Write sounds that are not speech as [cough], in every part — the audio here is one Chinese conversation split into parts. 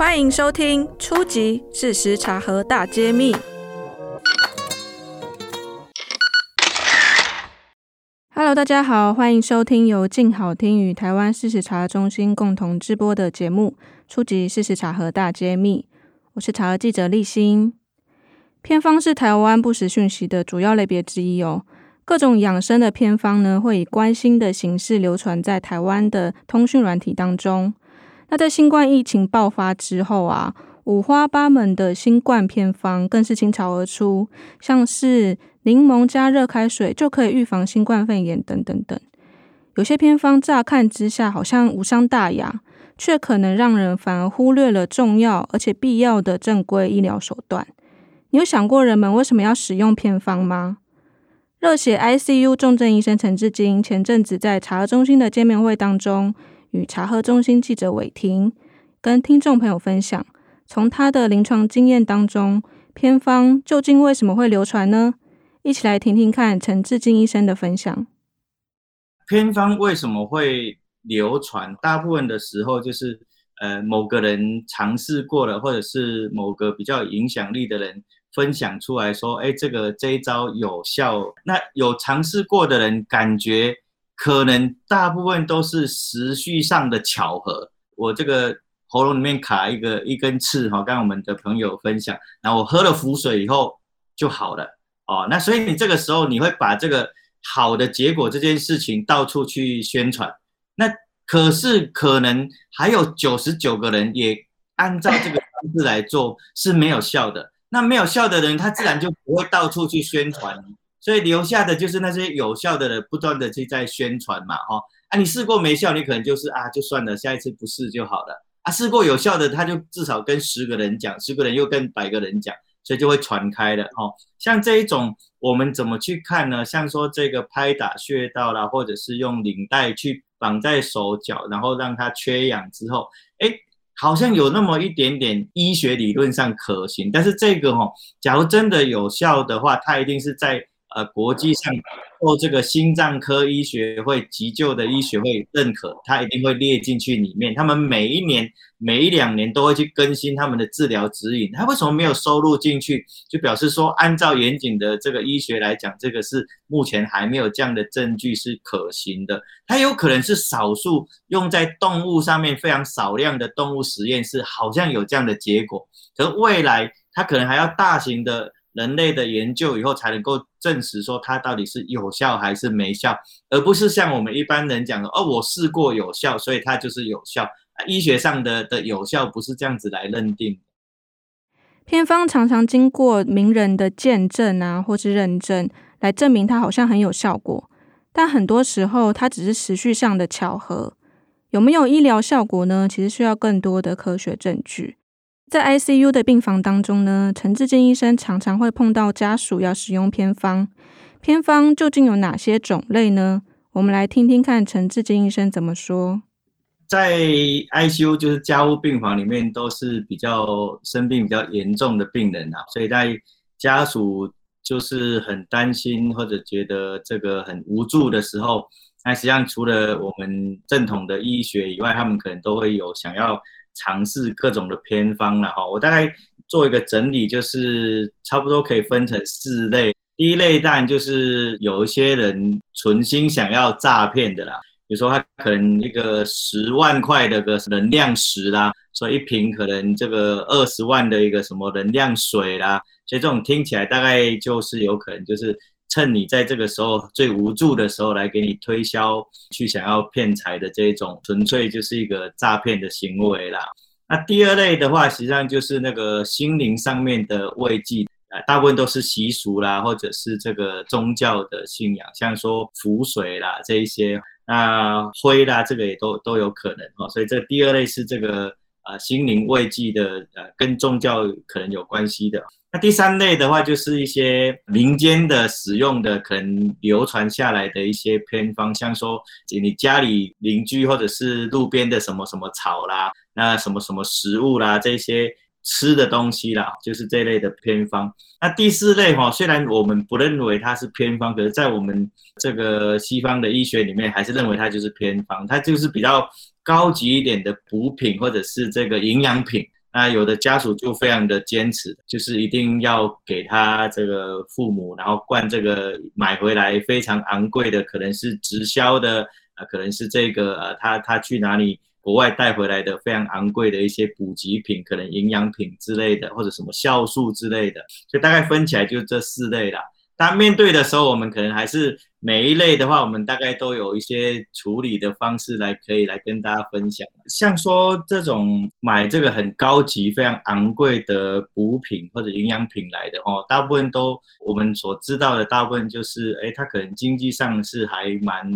欢迎收听《初级！事实查核大揭秘》。Hello，大家好，欢迎收听由静好听与台湾事实查核中心共同制播的节目《初级！事实查核大揭秘》。我是查核记者立新。偏方是台湾不实讯息的主要类别之一哦。各种养生的偏方呢，会以关心的形式流传在台湾的通讯软体当中。那在新冠疫情爆发之后啊，五花八门的新冠偏方更是倾巢而出，像是柠檬加热开水就可以预防新冠肺炎等等等。有些偏方乍看之下好像无伤大雅，却可能让人反而忽略了重要而且必要的正规医疗手段。你有想过人们为什么要使用偏方吗？热血 ICU 重症医生陈志金前阵子在查核中心的见面会当中，与查核中心记者韦婷跟听众朋友分享，从他的临床经验当中，偏方究竟为什么会流传呢？一起来听听看陈志敬医生的分享。偏方为什么会流传？大部分的时候就是，呃，某个人尝试过了，或者是某个比较有影响力的人分享出来说，哎，这个这一招有效。那有尝试过的人感觉。可能大部分都是时序上的巧合。我这个喉咙里面卡一个一根刺，哈，刚我们的朋友分享，然后我喝了符水以后就好了，哦，那所以你这个时候你会把这个好的结果这件事情到处去宣传，那可是可能还有九十九个人也按照这个方式来做是没有效的，那没有效的人他自然就不会到处去宣传。所以留下的就是那些有效的人，不断的去在宣传嘛，哈啊，你试过没效，你可能就是啊，就算了，下一次不试就好了啊。试过有效的，他就至少跟十个人讲，十个人又跟百个人讲，所以就会传开了，哈。像这一种，我们怎么去看呢？像说这个拍打穴道啦，或者是用领带去绑在手脚，然后让它缺氧之后，哎，好像有那么一点点医学理论上可行，但是这个哈，假如真的有效的话，它一定是在。呃，国际上或这个心脏科医学会、急救的医学会认可，它一定会列进去里面。他们每一年、每一两年都会去更新他们的治疗指引。它为什么没有收录进去？就表示说，按照严谨的这个医学来讲，这个是目前还没有这样的证据是可行的。它有可能是少数用在动物上面非常少量的动物实验室，好像有这样的结果。可是未来它可能还要大型的。人类的研究以后才能够证实说它到底是有效还是没效，而不是像我们一般人讲的哦，我试过有效，所以它就是有效。医学上的的有效不是这样子来认定。偏方常常经过名人的见证啊，或是认证来证明它好像很有效果，但很多时候它只是时序上的巧合，有没有医疗效果呢？其实需要更多的科学证据。在 ICU 的病房当中呢，陈志坚医生常常会碰到家属要使用偏方。偏方究竟有哪些种类呢？我们来听听看陈志坚医生怎么说。在 ICU 就是加护病房里面，都是比较生病比较严重的病人啊，所以在家属就是很担心或者觉得这个很无助的时候，那实际上除了我们正统的医学以外，他们可能都会有想要。尝试各种的偏方了哈，我大概做一个整理，就是差不多可以分成四类。第一类当然就是有一些人存心想要诈骗的啦，比如说他可能一个十万块的个能量石啦，所以一瓶可能这个二十万的一个什么能量水啦，所以这种听起来大概就是有可能就是。趁你在这个时候最无助的时候来给你推销，去想要骗财的这种，纯粹就是一个诈骗的行为啦。那第二类的话，实际上就是那个心灵上面的慰藉，啊，大部分都是习俗啦，或者是这个宗教的信仰，像说符水啦这一些，那灰啦这个也都都有可能哦。所以这第二类是这个呃心灵慰藉的，呃跟宗教可能有关系的。那第三类的话，就是一些民间的使用的，可能流传下来的一些偏方，像说你家里邻居或者是路边的什么什么草啦，那什么什么食物啦，这些吃的东西啦，就是这类的偏方。那第四类哈，虽然我们不认为它是偏方，可是在我们这个西方的医学里面，还是认为它就是偏方，它就是比较高级一点的补品或者是这个营养品。那有的家属就非常的坚持，就是一定要给他这个父母，然后灌这个买回来非常昂贵的，可能是直销的，啊，可能是这个呃，他他去哪里国外带回来的非常昂贵的一些补给品，可能营养品之类的，或者什么酵素之类的，所以大概分起来就这四类啦。当面对的时候，我们可能还是每一类的话，我们大概都有一些处理的方式来可以来跟大家分享。像说这种买这个很高级、非常昂贵的补品或者营养品来的哦，大部分都我们所知道的，大部分就是诶，它可能经济上是还蛮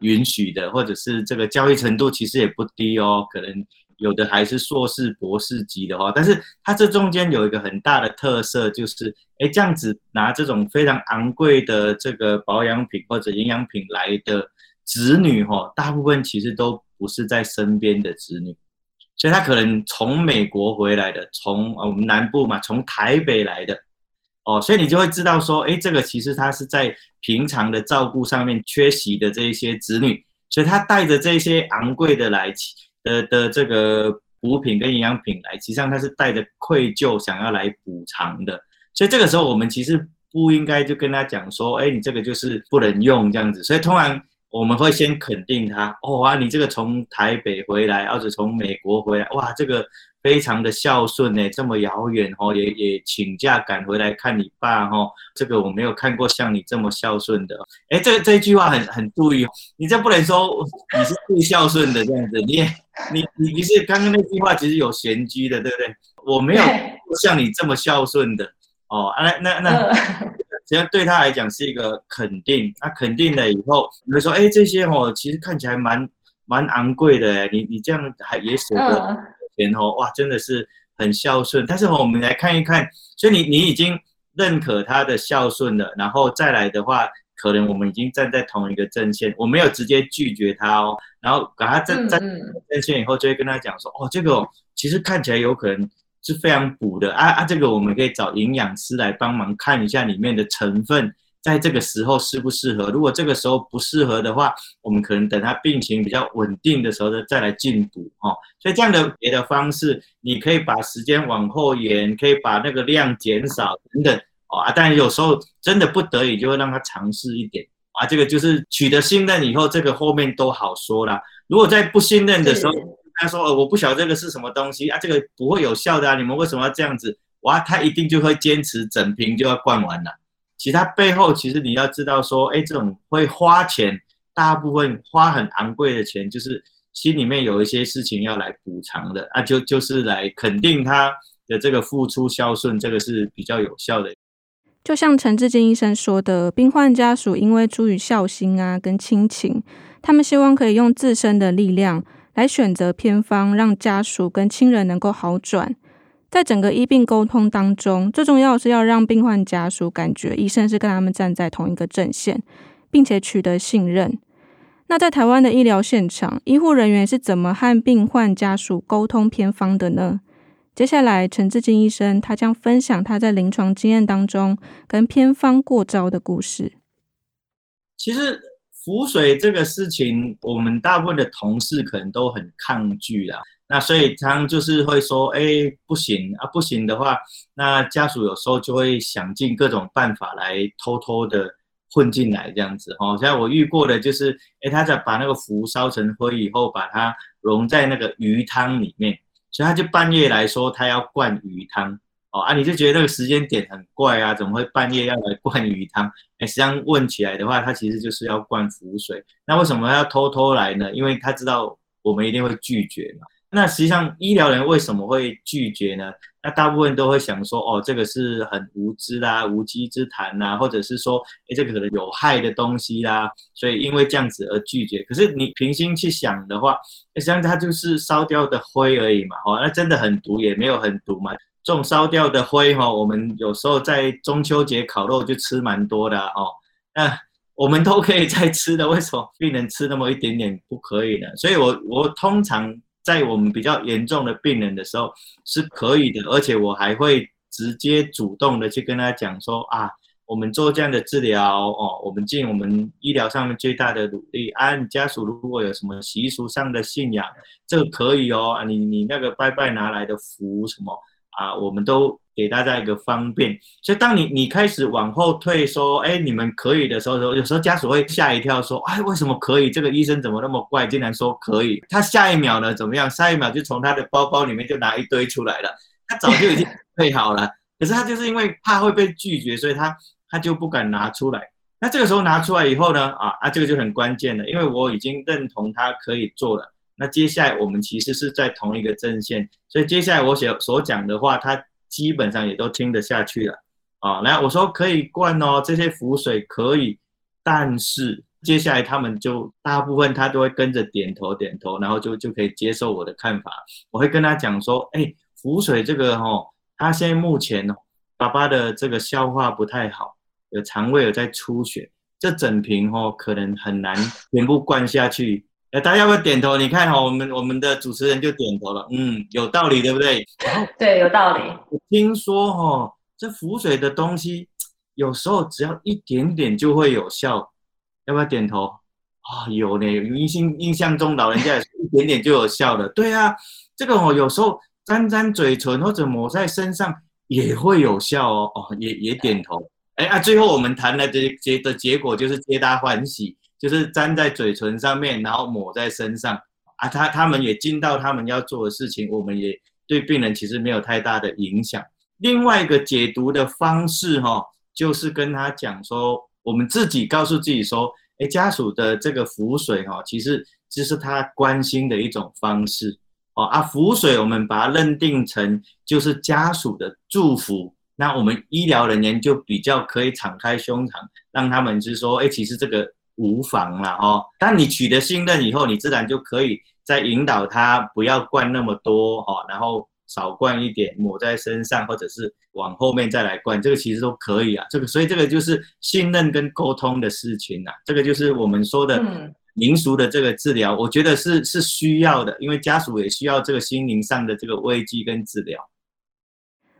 允许的，或者是这个交易程度其实也不低哦，可能。有的还是硕士、博士级的话，但是它这中间有一个很大的特色，就是哎，这样子拿这种非常昂贵的这个保养品或者营养品来的子女哈，大部分其实都不是在身边的子女，所以他可能从美国回来的，从我们南部嘛，从台北来的，哦，所以你就会知道说，哎，这个其实他是在平常的照顾上面缺席的这一些子女，所以他带着这些昂贵的来。的的这个补品跟营养品来，实际上他是带着愧疚想要来补偿的，所以这个时候我们其实不应该就跟他讲说，哎，你这个就是不能用这样子，所以通常我们会先肯定他，哦啊，你这个从台北回来，或者从美国回来，哇，这个。非常的孝顺呢，这么遥远哦，也也请假赶回来看你爸哦，这个我没有看过像你这么孝顺的。哎，这这句话很很注意哦，你这不能说你是最孝顺的这样子，你也你你你是刚刚那句话其实有玄机的，对不对？我没有像你这么孝顺的哦，那那那，实际上对他来讲是一个肯定，那肯定了以后，你会说，哎，这些哦，其实看起来蛮蛮昂贵的哎，你你这样还也舍得。钱哦哇，真的是很孝顺。但是我们来看一看，所以你你已经认可他的孝顺了，然后再来的话，可能我们已经站在同一个阵线，我没有直接拒绝他哦，然后把他站站阵线以后，就会跟他讲说，哦，这个其实看起来有可能是非常补的啊啊，这个我们可以找营养师来帮忙看一下里面的成分。在这个时候适不适合？如果这个时候不适合的话，我们可能等他病情比较稳定的时候呢，再来进补哦。所以这样的别的方式，你可以把时间往后延，可以把那个量减少等等哦啊。但有时候真的不得已，就会让他尝试一点啊。这个就是取得信任以后，这个后面都好说啦。如果在不信任的时候，他说呃，我不晓得这个是什么东西啊，这个不会有效的啊，你们为什么要这样子？哇，他一定就会坚持整瓶就要灌完了。其实他背后，其实你要知道说，哎，这种会花钱，大部分花很昂贵的钱，就是心里面有一些事情要来补偿的，啊，就就是来肯定他的这个付出孝顺，这个是比较有效的。就像陈志金医生说的，病患家属因为出于孝心啊，跟亲情，他们希望可以用自身的力量来选择偏方，让家属跟亲人能够好转。在整个医病沟通当中，最重要的是要让病患家属感觉医生是跟他们站在同一个阵线，并且取得信任。那在台湾的医疗现场，医护人员是怎么和病患家属沟通偏方的呢？接下来，陈志金医生他将分享他在临床经验当中跟偏方过招的故事。其实浮水这个事情，我们大部分的同事可能都很抗拒啦。那所以他就是会说，哎，不行啊，不行的话，那家属有时候就会想尽各种办法来偷偷的混进来这样子哦。像我遇过的就是，哎，他在把那个符烧成灰以后，把它溶在那个鱼汤里面，所以他就半夜来说他要灌鱼汤哦啊，你就觉得那个时间点很怪啊，怎么会半夜要来灌鱼汤？哎，实际上问起来的话，他其实就是要灌浮水。那为什么要偷偷来呢？因为他知道我们一定会拒绝嘛。那实际上，医疗人为什么会拒绝呢？那大部分都会想说，哦，这个是很无知啦、无稽之谈呐，或者是说，哎，这个可能有害的东西啦，所以因为这样子而拒绝。可是你平心去想的话，实际上它就是烧掉的灰而已嘛，哦，那真的很毒也没有很毒嘛。这种烧掉的灰哈，我们有时候在中秋节烤肉就吃蛮多的哦。那我们都可以再吃的，[laughs] 为什么病人吃那么一点点不可以呢？所以我我通常。在我们比较严重的病人的时候是可以的，而且我还会直接主动的去跟他讲说啊，我们做这样的治疗哦，我们尽我们医疗上面最大的努力啊。你家属如果有什么习俗上的信仰，这个可以哦啊，你你那个拜拜拿来的符什么啊，我们都。给大家一个方便，所以当你你开始往后退，说，哎，你们可以的时候，有时候家属会吓一跳，说，哎，为什么可以？这个医生怎么那么怪，竟然说可以？他下一秒呢，怎么样？下一秒就从他的包包里面就拿一堆出来了，他早就已经配好了，可是他就是因为怕会被拒绝，所以他他就不敢拿出来。那这个时候拿出来以后呢，啊啊，这个就很关键了，因为我已经认同他可以做了。那接下来我们其实是在同一个阵线，所以接下来我所所讲的话，他。基本上也都听得下去了，啊，来我说可以灌哦，这些浮水可以，但是接下来他们就大部分他都会跟着点头点头，然后就就可以接受我的看法。我会跟他讲说，哎，浮水这个哦，他现在目前哦，爸爸的这个消化不太好，有肠胃有在出血，这整瓶哦可能很难全部灌下去。哎，大家要不要点头？你看哈，我们我们的主持人就点头了，嗯，有道理，对不对？然后 [laughs] 对，有道理。我听说哈，这浮水的东西，有时候只要一点点就会有效，要不要点头？啊、哦，有呢，印象印象中老人家也是一点点就有效的。对啊，这个哦，有时候沾沾嘴唇或者抹在身上也会有效哦，哦，也也点头。哎啊，最后我们谈的这结的结果就是皆大欢喜。就是粘在嘴唇上面，然后抹在身上啊，他他们也尽到他们要做的事情，我们也对病人其实没有太大的影响。另外一个解读的方式哈、就是跟他讲说，我们自己告诉自己说，哎，家属的这个符水哈、其实这是他关心的一种方式哦啊，符水我们把它认定成就是家属的祝福，那我们医疗人员就比较可以敞开胸膛，让他们是说，哎，其实这个。无妨了哦，当你取得信任以后，你自然就可以再引导他不要灌那么多哦，然后少灌一点，抹在身上，或者是往后面再来灌，这个其实都可以啊。这个所以这个就是信任跟沟通的事情啊，这个就是我们说的民俗的这个治疗，我觉得是是需要的，因为家属也需要这个心灵上的这个慰藉跟治疗。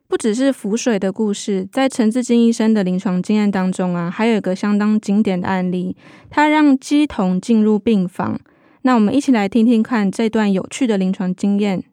不只是浮水的故事，在陈志金医生的临床经验当中啊，还有一个相当经典的案例，他让乩童进入病房。那我们一起来听听看这段有趣的临床经验。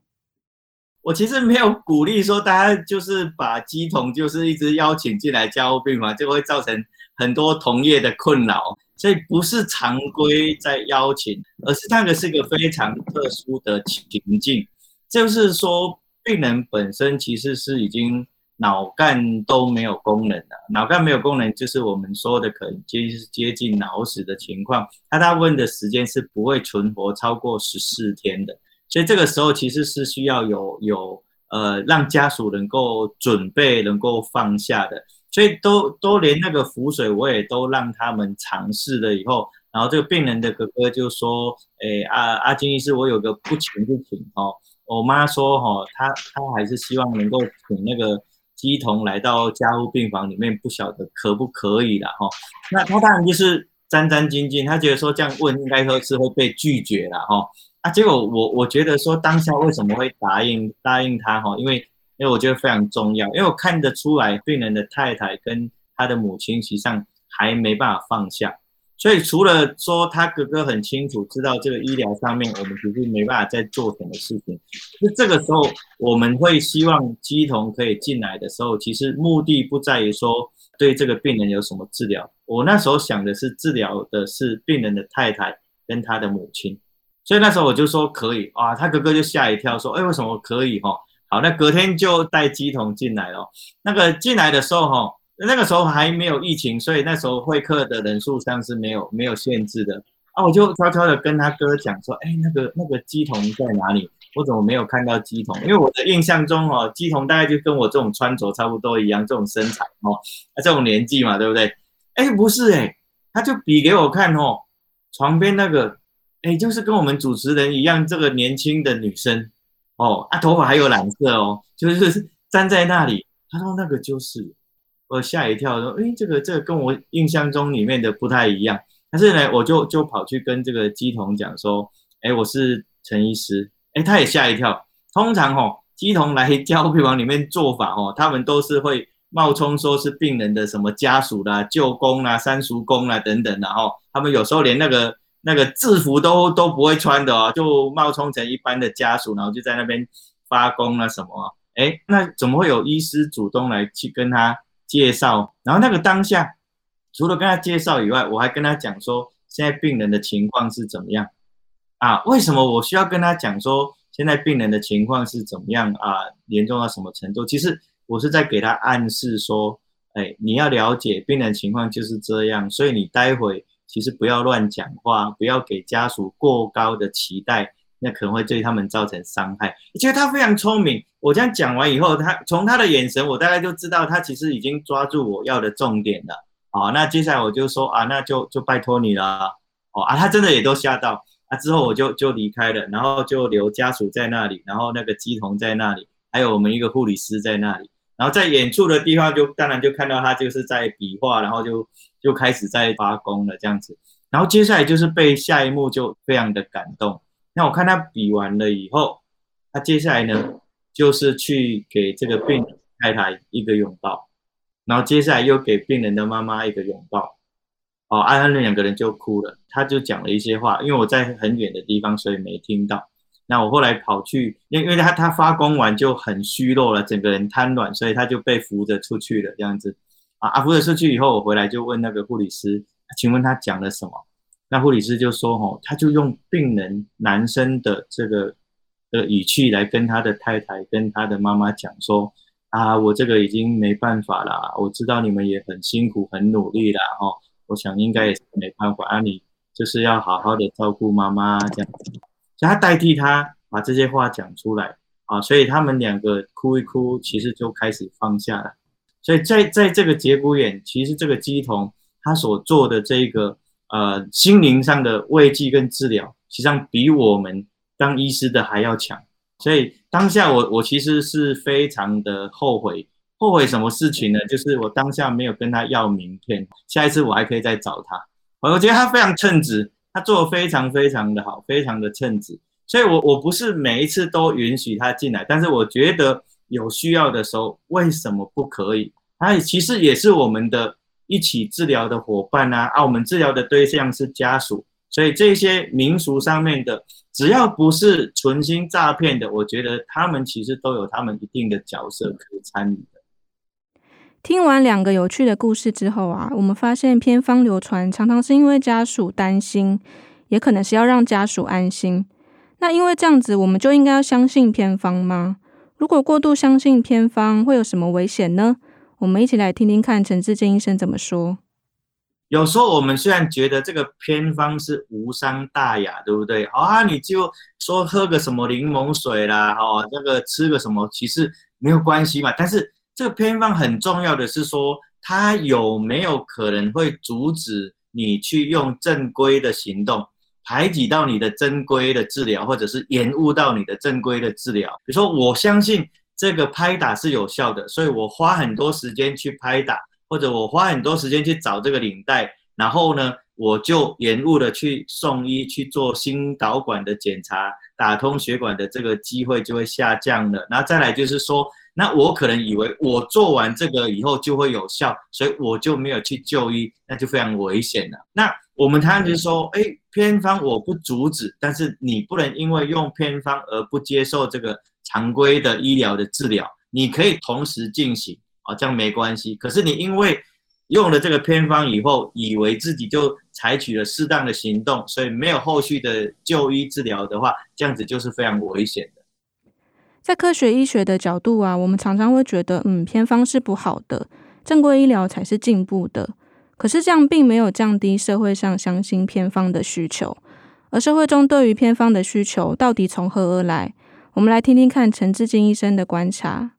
我其实没有鼓励说大家就是把鸡童就是一直邀请进来加护病房，就会造成很多同业的困扰，所以不是常规在邀请，而是那个是一个非常特殊的情境，就是说。病人本身其实是已经脑干都没有功能了，脑干没有功能就是我们说的可能接接近脑死的情况，他大部分的时间是不会存活超过十四天的，所以这个时候其实是需要有有呃让家属能够准备能够放下的，所以都都连那个浮水我也都让他们尝试了以后，然后这个病人的哥哥就说，诶阿阿金医师，我有个不情之请哦。我妈说：“哈，她她还是希望能够请那个鸡童来到加护病房里面，不晓得可不可以啦。哈。那她当然就是战战兢兢，她觉得说这样问应该说是会被拒绝了哈。啊，结果我我觉得说当下为什么会答应答应她哈？因为因为我觉得非常重要，因为我看得出来病人的太太跟他的母亲实际上还没办法放下。”所以除了说他哥哥很清楚知道这个医疗上面我们其实没办法再做什么事情，就这个时候我们会希望乩童可以进来的时候，其实目的不在于说对这个病人有什么治疗，我那时候想的是治疗的是病人的太太跟他的母亲，所以那时候我就说可以啊，他哥哥就吓一跳说，哎，为什么可以哈？好，那隔天就带乩童进来了，那个进来的时候哈。那个时候还没有疫情，所以那时候会客的人数上是没有没有限制的啊。我就悄悄的跟他哥讲说，哎，那个那个鸡童在哪里？我怎么没有看到鸡童？因为我的印象中哦，鸡童大概就跟我这种穿着差不多一样，这种身材哦，啊，这种年纪嘛，对不对？哎，不是哎，他就比给我看哦，床边那个，哎，就是跟我们主持人一样，这个年轻的女生哦，啊，头发还有蓝色哦，就是站在那里。他说那个就是，我吓一跳，说，哎，这个这个跟我印象中里面的不太一样。但是呢，我就就跑去跟这个乩童讲说，哎，我是陈医师，哎，他也吓一跳。通常哦，乩童来交配房里面做法哦，他们都是会冒充说是病人的什么家属啦、舅公啦、三叔公啦等等，然后他们有时候连那个那个制服都都不会穿的哦，就冒充成一般的家属，然后就在那边发功啊什么。哎，那怎么会有医师主动来去跟他介绍？然后那个当下。除了跟他介绍以外，我还跟他讲说，现在病人的情况是怎么样啊？为什么我需要跟他讲说，现在病人的情况是怎么样啊？严重到什么程度？其实我是在给他暗示说，哎，你要了解病人情况就是这样，所以你待会其实不要乱讲话，不要给家属过高的期待，那可能会对他们造成伤害。其实他非常聪明，我这样讲完以后，他从他的眼神，我大概就知道他其实已经抓住我要的重点了。好，那接下来我就说啊，那就就拜托你了。哦啊，他真的也都吓到啊。之后我就就离开了，然后就留家属在那里，然后那个机童在那里，还有我们一个护理师在那里。然后在远处的地方就当然就看到他就是在比划，然后就就开始在发功了这样子。然后接下来就是被下一幕就非常的感动。那我看他比完了以后，他接下来呢就是去给这个病人太太一个拥抱。然后接下来又给病人的妈妈一个拥抱，哦，安安那两个人就哭了，他就讲了一些话，因为我在很远的地方，所以没听到。那我后来跑去，因为因为他他发功完就很虚弱了，整个人瘫软，所以他就被扶着出去了，这样子。啊啊，扶着出去以后，我回来就问那个护理师，请问他讲了什么？那护理师就说，哦，他就用病人男生的这个的语气来跟他的太太跟他的妈妈讲说。啊，我这个已经没办法了。我知道你们也很辛苦、很努力了哈。我想应该也是没办法啊。你就是要好好的照顾妈妈这样，所以他代替他把这些话讲出来啊。所以他们两个哭一哭，其实就开始放下了。所以在在这个节骨眼，其实这个乩童他所做的这个呃心灵上的慰藉跟治疗，实际上比我们当医师的还要强。所以当下我我其实是非常的后悔，后悔什么事情呢？就是我当下没有跟他要名片，下一次我还可以再找他。我觉得他非常称职，他做的非常非常的好，非常的称职。所以我我不是每一次都允许他进来，但是我觉得有需要的时候，为什么不可以？他其实也是我们的一起治疗的伙伴啊，啊，我们治疗的对象是家属，所以这些民俗上面的。只要不是存心诈骗的，我觉得他们其实都有他们一定的角色可以参与的。听完两个有趣的故事之后啊，我们发现偏方流传常常是因为家属担心，也可能是要让家属安心。那因为这样子，我们就应该要相信偏方吗？如果过度相信偏方，会有什么危险呢？我们一起来听听看陈志坚医生怎么说。有时候我们虽然觉得这个偏方是无伤大雅，对不对？啊，你就说喝个什么柠檬水啦，哦，这个吃个什么，其实没有关系嘛。但是这个偏方很重要的是说，它有没有可能会阻止你去用正规的行动，排挤到你的正规的治疗，或者是延误到你的正规的治疗？比如说，我相信这个拍打是有效的，所以我花很多时间去拍打。或者我花很多时间去找这个领带，然后呢，我就延误的去送医去做心导管的检查，打通血管的这个机会就会下降了。然后再来就是说，那我可能以为我做完这个以后就会有效，所以我就没有去就医，那就非常危险了。那我们常常就是说，哎，偏方我不阻止，但是你不能因为用偏方而不接受这个常规的医疗的治疗，你可以同时进行。啊，这样没关系。可是你因为用了这个偏方以后，以为自己就采取了适当的行动，所以没有后续的就医治疗的话，这样子就是非常危险的。在科学医学的角度啊，我们常常会觉得，嗯，偏方是不好的，正规医疗才是进步的。可是这样并没有降低社会上相信偏方的需求，而社会中对于偏方的需求到底从何而来？我们来听听看陈志金医生的观察。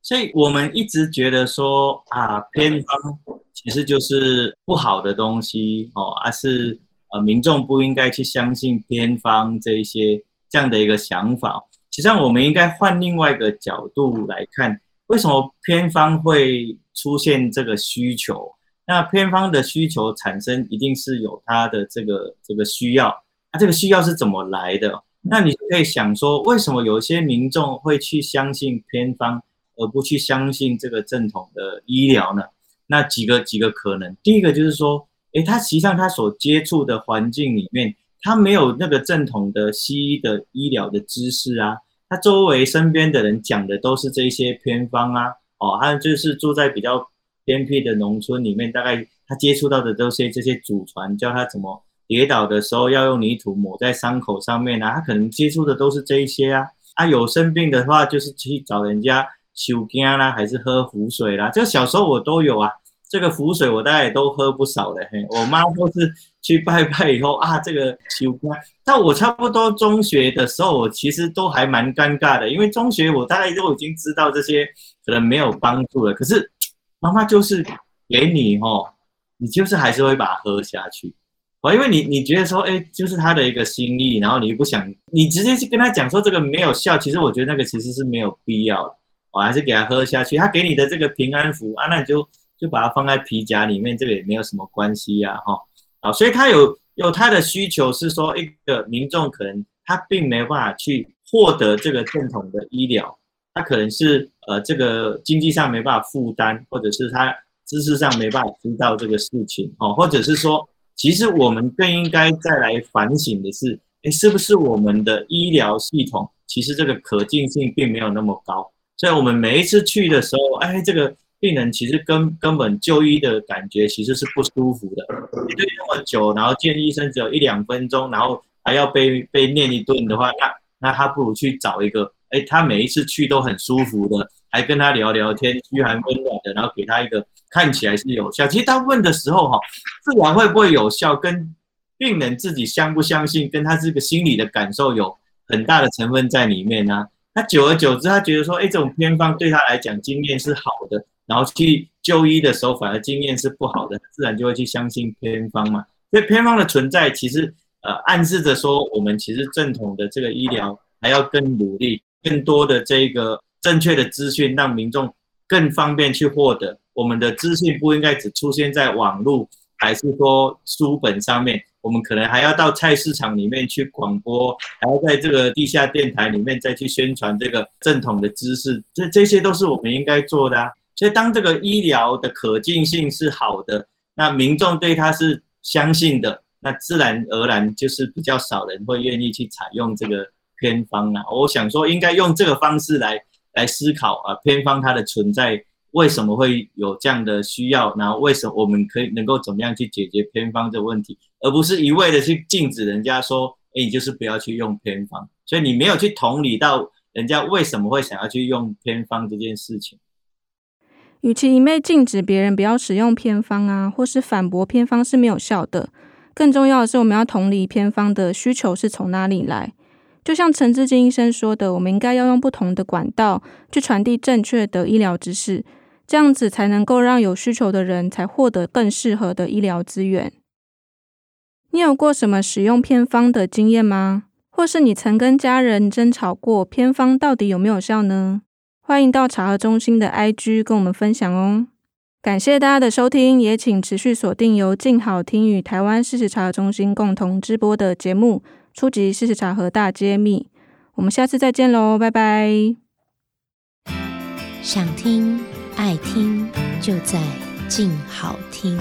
所以我们一直觉得说啊，偏方其实就是不好的东西哦，而、是呃民众不应该去相信偏方这一些这样的一个想法。实际上，我们应该换另外一个角度来看，为什么偏方会出现这个需求？那偏方的需求产生，一定是有它的这个这个需要。那这个需要是怎么来的？那你可以想说，为什么有些民众会去相信偏方？而不去相信这个正统的医疗呢？那几个几个可能，第一个就是说，诶，他实际上他所接触的环境里面，他没有那个正统的西医的医疗的知识啊，他周围身边的人讲的都是这些偏方啊，哦，他就是住在比较偏僻的农村里面，大概他接触到的都是这些祖传，教他怎么跌倒的时候要用泥土抹在伤口上面啊，他可能接触的都是这一些啊，啊，有生病的话就是去找人家。修经啦，还是喝符水啦？这小时候我都有啊。这个符水我大概也都喝不少的。嘿，我妈都是去拜拜以后啊，这个修经。但我差不多中学的时候，我其实都还蛮尴尬的，因为中学我大概都已经知道这些可能没有帮助了。可是妈妈就是给你哦，你就是还是会把它喝下去。哦，因为你你觉得说，哎，就是他的一个心意，然后你不想，你直接去跟他讲说这个没有效，其实我觉得那个其实是没有必要的。我还是给他喝下去。他给你的这个平安符啊，那你就就把它放在皮夹里面，这个也没有什么关系呀，哈。好，所以他有有他的需求是说，一个民众可能他并没办法去获得这个正统的医疗，他可能是呃这个经济上没办法负担，或者是他知识上没办法知道这个事情，哦，或者是说，其实我们更应该再来反省的是，哎，是不是我们的医疗系统其实这个可进性并没有那么高？所以我们每一次去的时候，哎，这个病人其实根根本就医的感觉其实是不舒服的。你对那么久，然后见医生只有一两分钟，然后还要被被念一顿的话，那那他不如去找一个，哎，他每一次去都很舒服的，还跟他聊聊天，嘘寒问暖的，然后给他一个看起来是有效。其实大部分的时候哈，治疗会不会有效，跟病人自己相不相信，跟他这个心理的感受有很大的成分在里面呢、啊。他久而久之，他觉得说，哎，这种偏方对他来讲经验是好的，然后去就医的时候反而经验是不好的，自然就会去相信偏方嘛。所以偏方的存在，其实呃暗示着说，我们其实正统的这个医疗还要更努力，更多的这个正确的资讯，让民众更方便去获得。我们的资讯不应该只出现在网络，还是说书本上面。我们可能还要到菜市场里面去广播，还要在这个地下电台里面再去宣传这个正统的知识，这这些都是我们应该做的啊。所以，当这个医疗的可进性是好的，那民众对它是相信的，那自然而然就是比较少人会愿意去采用这个偏方啊。我想说，应该用这个方式来来思考啊，偏方它的存在。为什么会有这样的需要？然后为什么我们可以能够怎么样去解决偏方这个问题，而不是一味的去禁止人家说，哎，你就是不要去用偏方。所以你没有去同理到人家为什么会想要去用偏方这件事情。与其一味禁止别人不要使用偏方啊，或是反驳偏方是没有效的，更重要的是我们要同理偏方的需求是从哪里来。就像陈志金医生说的，我们应该要用不同的管道去传递正确的医疗知识。这样子才能够让有需求的人才获得更适合的医疗资源。你有过什么使用偏方的经验吗？或是你曾跟家人争吵过偏方到底有没有效呢？欢迎到查核中心的 IG 跟我们分享哦。感谢大家的收听，也请持续锁定由静好听与台湾事实查核中心共同直播的节目《初级！事实查核大揭秘》。我们下次再见喽，拜拜。想听。爱听就在静好听。